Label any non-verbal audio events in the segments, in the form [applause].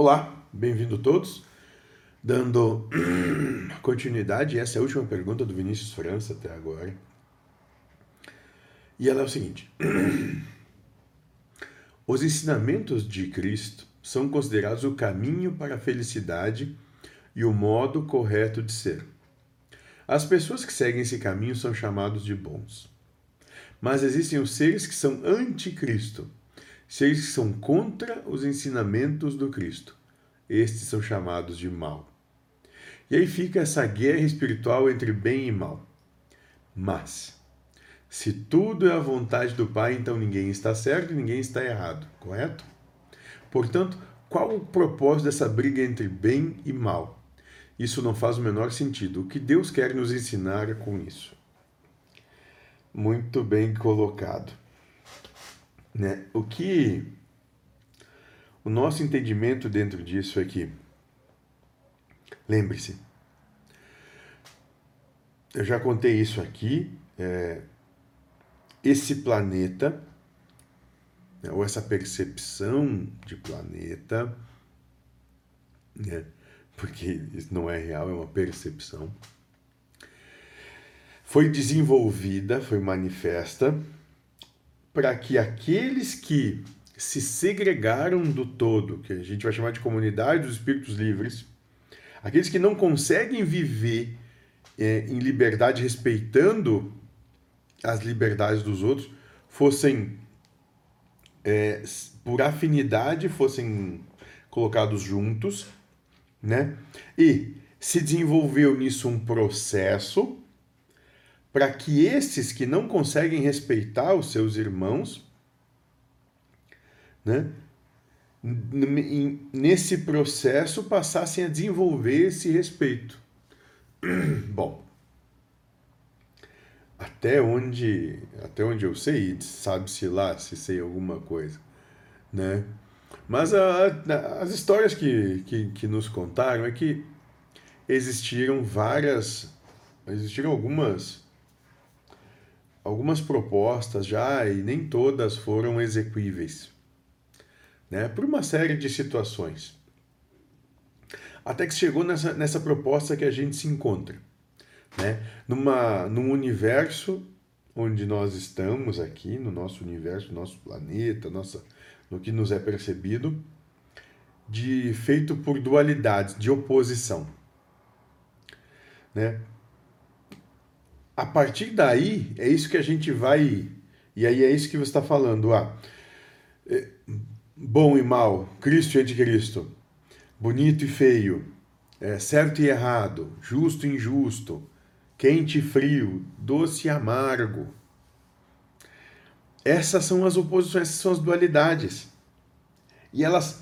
Olá, bem-vindo todos. Dando [clears throat] continuidade, essa é a última pergunta do Vinícius França até agora. E ela é o seguinte: [clears throat] Os ensinamentos de Cristo são considerados o caminho para a felicidade e o modo correto de ser. As pessoas que seguem esse caminho são chamados de bons. Mas existem os seres que são anticristo que são contra os ensinamentos do Cristo. Estes são chamados de mal. E aí fica essa guerra espiritual entre bem e mal. Mas, se tudo é a vontade do Pai, então ninguém está certo e ninguém está errado, correto? Portanto, qual o propósito dessa briga entre bem e mal? Isso não faz o menor sentido. O que Deus quer nos ensinar com isso? Muito bem colocado. Né? O que o nosso entendimento dentro disso é que, lembre-se, eu já contei isso aqui, é, esse planeta, né, ou essa percepção de planeta, né, porque isso não é real, é uma percepção, foi desenvolvida, foi manifesta para que aqueles que se segregaram do todo, que a gente vai chamar de comunidade dos espíritos livres, aqueles que não conseguem viver é, em liberdade respeitando as liberdades dos outros, fossem é, por afinidade fossem colocados juntos, né? E se desenvolveu nisso um processo para que esses que não conseguem respeitar os seus irmãos, né, nesse processo passassem a desenvolver esse respeito. [clears throat] Bom, até onde, até onde eu sei, sabe-se lá se sei alguma coisa, né? Mas a, a, as histórias que, que, que nos contaram é que existiram várias, existiram algumas algumas propostas já e nem todas foram execuíveis, né? Por uma série de situações. Até que chegou nessa, nessa proposta que a gente se encontra, né? Numa, num universo onde nós estamos aqui, no nosso universo, nosso planeta, nossa, no que nos é percebido, de feito por dualidades, de oposição, né? A partir daí, é isso que a gente vai. E aí é isso que você está falando. Ah, é, bom e mal, Cristo e anticristo, bonito e feio, é, certo e errado, justo e injusto, quente e frio, doce e amargo. Essas são as oposições, essas são as dualidades. E elas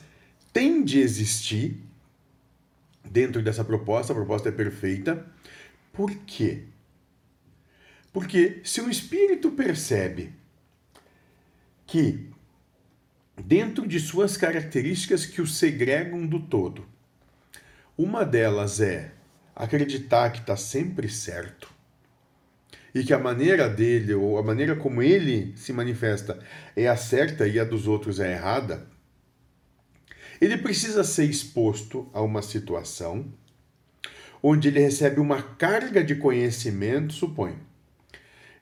têm de existir dentro dessa proposta, a proposta é perfeita. Por quê? Porque se o espírito percebe que dentro de suas características que o segregam do todo, uma delas é acreditar que está sempre certo e que a maneira dele ou a maneira como ele se manifesta é a certa e a dos outros é errada, ele precisa ser exposto a uma situação onde ele recebe uma carga de conhecimento, supõe,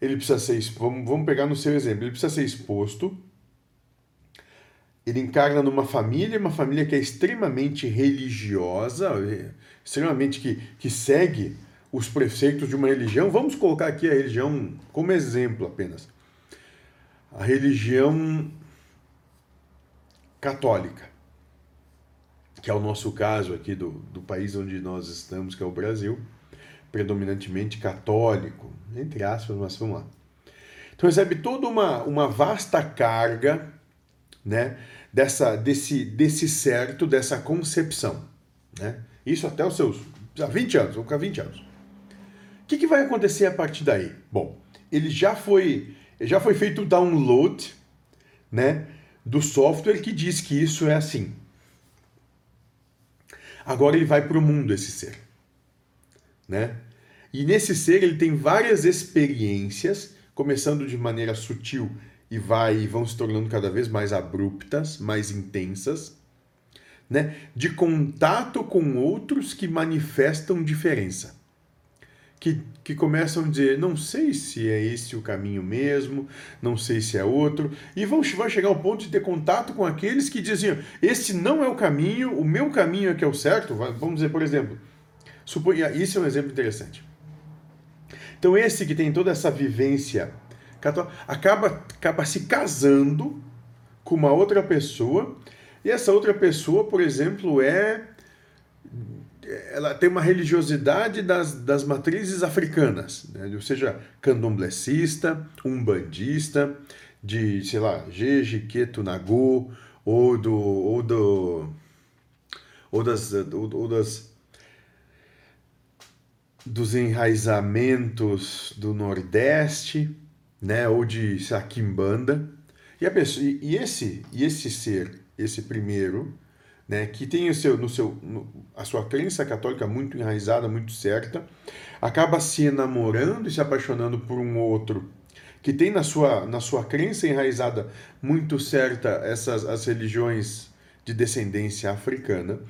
ele precisa ser, vamos, vamos pegar no seu exemplo, ele precisa ser exposto, ele encarna numa família, uma família que é extremamente religiosa, extremamente que, que segue os preceitos de uma religião. Vamos colocar aqui a religião como exemplo apenas. A religião católica, que é o nosso caso aqui do, do país onde nós estamos, que é o Brasil predominantemente católico, entre aspas, mas vamos lá. Então recebe toda uma, uma vasta carga né, dessa, desse, desse certo, dessa concepção. Né? Isso até os seus há 20 anos, vou ficar 20 anos. O que, que vai acontecer a partir daí? Bom, ele já foi, já foi feito o download né, do software que diz que isso é assim. Agora ele vai para o mundo, esse ser né? E nesse ser ele tem várias experiências, começando de maneira sutil e vai e vão se tornando cada vez mais abruptas, mais intensas, né, de contato com outros que manifestam diferença. Que, que começam a dizer, não sei se é esse o caminho mesmo, não sei se é outro, e vão, vão chegar ao ponto de ter contato com aqueles que diziam, esse não é o caminho, o meu caminho é que é o certo. Vamos dizer, por exemplo, suponha, isso é um exemplo interessante. Então, esse que tem toda essa vivência acaba, acaba se casando com uma outra pessoa, e essa outra pessoa, por exemplo, é. Ela tem uma religiosidade das, das matrizes africanas, né? ou seja, candomblessista, umbandista, de, sei lá, Jeje, Keto, Nagô, ou do. ou do. ou das. ou, ou das dos enraizamentos do Nordeste, né, ou de Saquimbanda. E, a pessoa, e, esse e esse ser, esse primeiro, né, que tem o seu, no seu, no, a sua crença católica muito enraizada, muito certa, acaba se enamorando e se apaixonando por um outro que tem na sua, na sua crença enraizada muito certa essas as religiões de descendência africana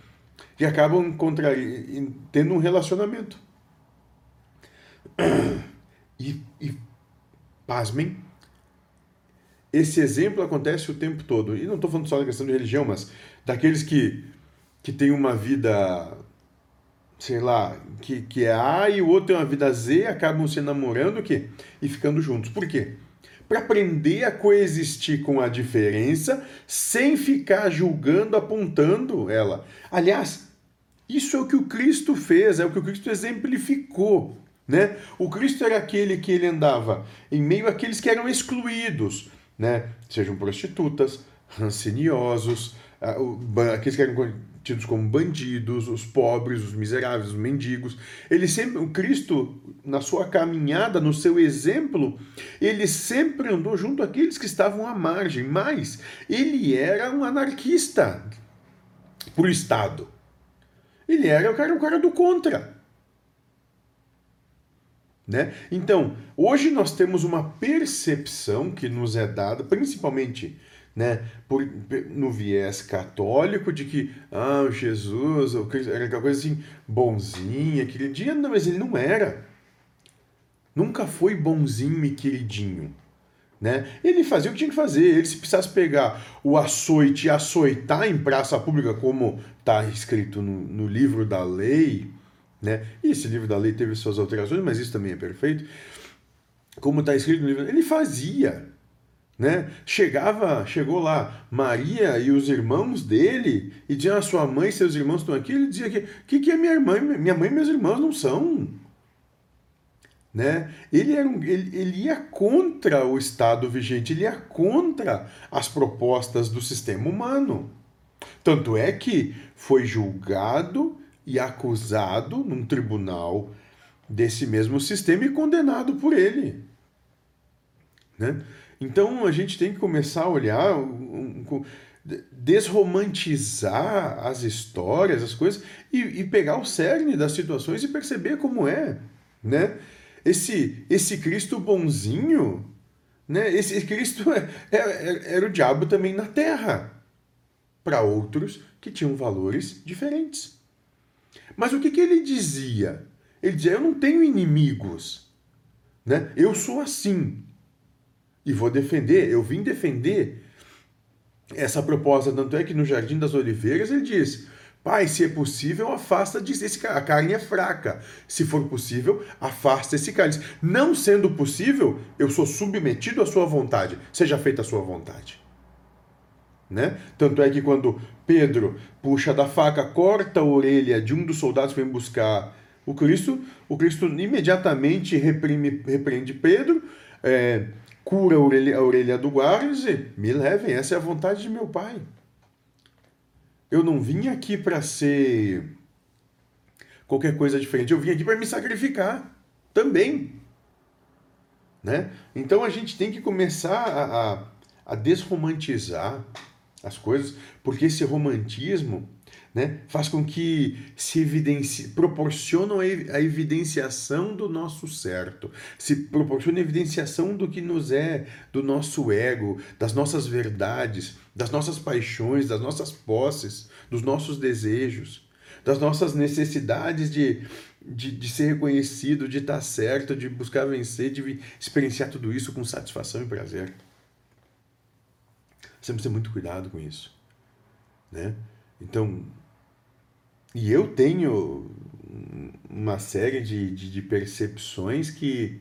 e acabam tendo um relacionamento. E, e pasmem, esse exemplo acontece o tempo todo. E não estou falando só da questão de religião, mas daqueles que, que têm uma vida, sei lá, que, que é A e o outro tem uma vida Z, acabam se namorando que, e ficando juntos. Por quê? Para aprender a coexistir com a diferença sem ficar julgando, apontando ela. Aliás, isso é o que o Cristo fez, é o que o Cristo exemplificou. Né? O Cristo era aquele que ele andava em meio àqueles que eram excluídos, né? sejam prostitutas, ranciniosos, aqueles que eram tidos como bandidos, os pobres, os miseráveis, os mendigos. Ele sempre, o Cristo, na sua caminhada, no seu exemplo, ele sempre andou junto àqueles que estavam à margem, mas ele era um anarquista por Estado. Ele era o cara, o cara do contra. Né? Então, hoje nós temos uma percepção que nos é dada, principalmente né, por, no viés católico, de que ah, Jesus era aquela coisa assim, bonzinha, queridinha. Não, mas ele não era. Nunca foi bonzinho e queridinho. Né? Ele fazia o que tinha que fazer. Ele, se precisasse pegar o açoite e açoitar em praça pública, como está escrito no, no livro da lei, né? E esse livro da lei teve suas alterações, mas isso também é perfeito. Como está escrito no livro, ele fazia. Né? Chegava, chegou lá Maria e os irmãos dele, e dizia a sua mãe e seus irmãos estão aqui, ele dizia que que, que é minha irmã, minha mãe e meus irmãos não são. Né? Ele, era um, ele, ele ia contra o Estado vigente, ele ia contra as propostas do sistema humano. Tanto é que foi julgado e acusado num tribunal desse mesmo sistema e condenado por ele. Né? Então a gente tem que começar a olhar, desromantizar as histórias, as coisas, e, e pegar o cerne das situações e perceber como é. Né? Esse, esse Cristo bonzinho, né? esse Cristo [laughs] é, é, é era o diabo também na terra, para outros que tinham valores diferentes. Mas o que, que ele dizia? Ele dizia: Eu não tenho inimigos. Né? Eu sou assim. E vou defender, eu vim defender essa proposta. Tanto é que no Jardim das Oliveiras ele diz: Pai, se é possível, afasta esse cara. A carne é fraca. Se for possível, afasta esse cálice. Não sendo possível, eu sou submetido à sua vontade. Seja feita a sua vontade. Né? Tanto é que quando Pedro puxa da faca, corta a orelha de um dos soldados que vem buscar o Cristo, o Cristo imediatamente reprime, repreende Pedro, é, cura a orelha, a orelha do guarda e diz: Me levem, essa é a vontade de meu pai. Eu não vim aqui para ser qualquer coisa diferente, eu vim aqui para me sacrificar também. Né? Então a gente tem que começar a, a, a desromantizar as coisas, porque esse romantismo né, faz com que se evidencie, proporcionam a evidenciação do nosso certo, se proporciona a evidenciação do que nos é, do nosso ego, das nossas verdades, das nossas paixões, das nossas posses, dos nossos desejos, das nossas necessidades de, de, de ser reconhecido, de estar certo, de buscar vencer, de experienciar tudo isso com satisfação e prazer. Você precisa ter muito cuidado com isso. Né? Então, e eu tenho uma série de, de, de percepções que,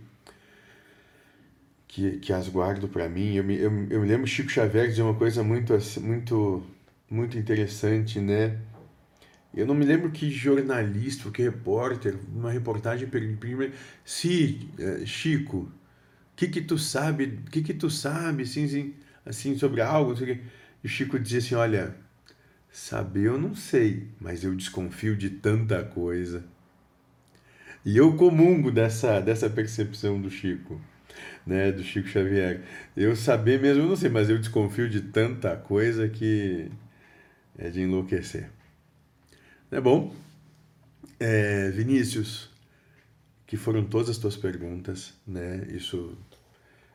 que, que as guardo para mim. Eu me, eu, eu me lembro Chico Xavier dizer uma coisa muito, muito, muito interessante, né? Eu não me lembro que jornalista, que repórter, uma reportagem perguntou se eh, Chico, o que que tu sabe, que que tu sabe, assim, assim, assim sobre algo, e o Chico dizia assim, olha, saber eu não sei, mas eu desconfio de tanta coisa. E eu comungo dessa, dessa percepção do Chico, né, do Chico Xavier. Eu saber mesmo eu não sei, mas eu desconfio de tanta coisa que é de enlouquecer. É bom? É, Vinícius, que foram todas as tuas perguntas, né? Isso,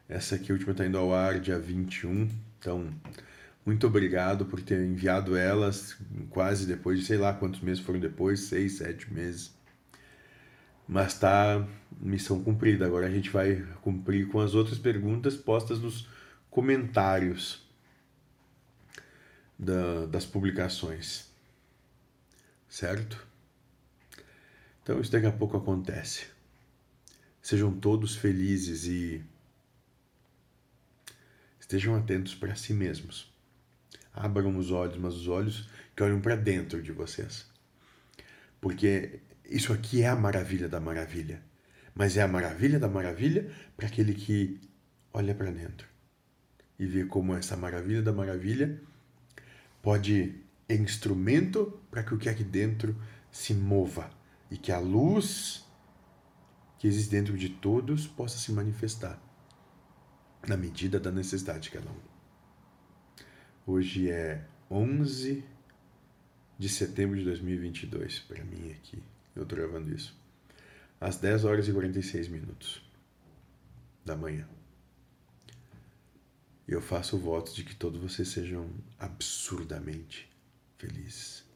essa aqui última está indo ao ar dia 21, então muito obrigado por ter enviado elas quase depois de sei lá quantos meses foram depois, seis, sete meses. Mas tá missão cumprida. Agora a gente vai cumprir com as outras perguntas postas nos comentários da, das publicações certo? Então isso daqui a pouco acontece. Sejam todos felizes e estejam atentos para si mesmos. Abram os olhos, mas os olhos que olham para dentro de vocês. Porque isso aqui é a maravilha da maravilha. Mas é a maravilha da maravilha para aquele que olha para dentro e vê como essa maravilha da maravilha pode é instrumento para que o que é aqui dentro se mova e que a luz que existe dentro de todos possa se manifestar na medida da necessidade de cada um. Hoje é 11 de setembro de 2022, para mim aqui, eu estou gravando isso, às 10 horas e 46 minutos da manhã. Eu faço votos de que todos vocês sejam absurdamente felizes.